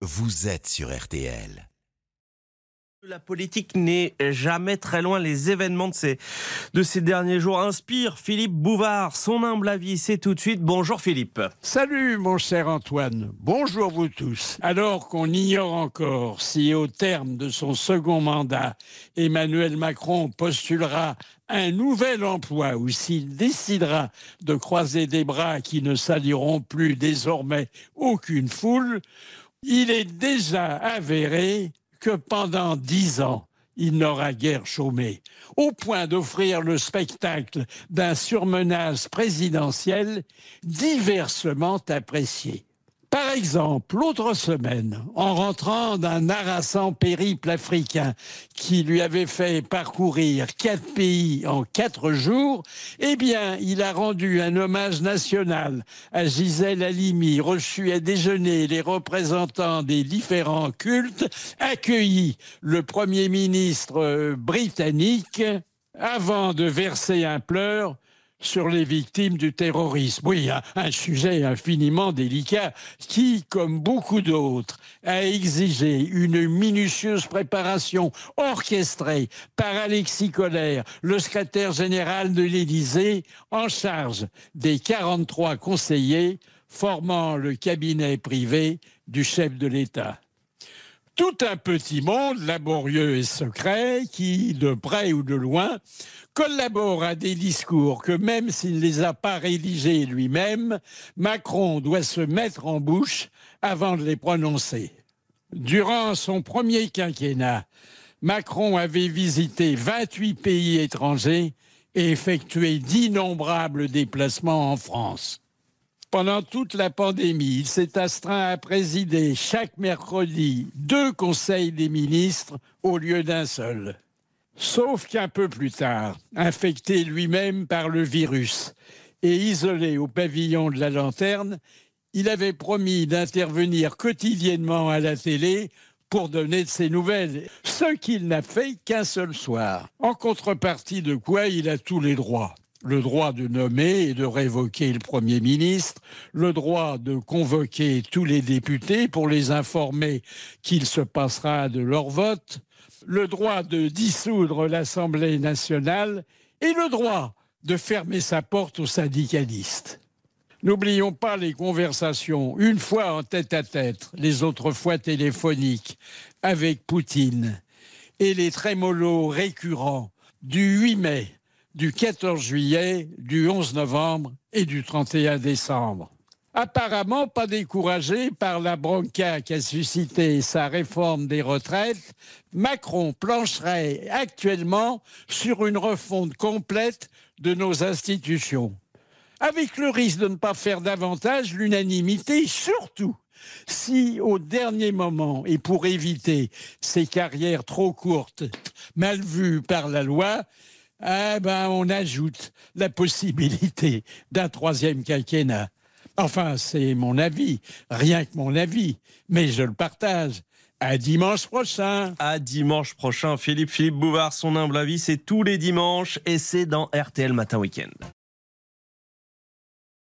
vous êtes sur RTL. La politique n'est jamais très loin. Les événements de ces, de ces derniers jours inspirent Philippe Bouvard. Son humble avis, c'est tout de suite. Bonjour Philippe. Salut mon cher Antoine, bonjour vous tous. Alors qu'on ignore encore si au terme de son second mandat, Emmanuel Macron postulera un nouvel emploi ou s'il décidera de croiser des bras qui ne saliront plus désormais aucune foule, il est déjà avéré que pendant dix ans, il n'aura guère chômé, au point d'offrir le spectacle d'un surmenage présidentiel diversement apprécié. Par exemple, l'autre semaine, en rentrant d'un harassant périple africain qui lui avait fait parcourir quatre pays en quatre jours, eh bien, il a rendu un hommage national à Gisèle Halimi, reçu à déjeuner. Les représentants des différents cultes, accueilli le Premier ministre britannique avant de verser un pleur sur les victimes du terrorisme. Oui, un, sujet infiniment délicat qui, comme beaucoup d'autres, a exigé une minutieuse préparation orchestrée par Alexis Collère, le secrétaire général de l'Élysée, en charge des 43 conseillers formant le cabinet privé du chef de l'État tout un petit monde laborieux et secret qui, de près ou de loin, collabore à des discours que même s'il ne les a pas rédigés lui-même, Macron doit se mettre en bouche avant de les prononcer. Durant son premier quinquennat, Macron avait visité 28 pays étrangers et effectué d'innombrables déplacements en France. Pendant toute la pandémie, il s'est astreint à présider chaque mercredi deux conseils des ministres au lieu d'un seul. Sauf qu'un peu plus tard, infecté lui-même par le virus et isolé au pavillon de la lanterne, il avait promis d'intervenir quotidiennement à la télé pour donner de ses nouvelles, ce qu'il n'a fait qu'un seul soir. En contrepartie de quoi il a tous les droits le droit de nommer et de révoquer le Premier ministre, le droit de convoquer tous les députés pour les informer qu'il se passera de leur vote, le droit de dissoudre l'Assemblée nationale et le droit de fermer sa porte aux syndicalistes. N'oublions pas les conversations, une fois en tête à tête, les autres fois téléphoniques, avec Poutine, et les trémolos récurrents du 8 mai du 14 juillet, du 11 novembre et du 31 décembre. Apparemment pas découragé par la bronca qu'a suscité sa réforme des retraites, Macron plancherait actuellement sur une refonte complète de nos institutions. Avec le risque de ne pas faire davantage l'unanimité, surtout si au dernier moment, et pour éviter ces carrières trop courtes, mal vues par la loi, eh ben, on ajoute la possibilité d'un troisième quinquennat. Enfin, c'est mon avis, rien que mon avis, mais je le partage. À dimanche prochain. À dimanche prochain, Philippe Philippe Bouvard, son humble avis, c'est tous les dimanches et c'est dans RTL Matin Week-end.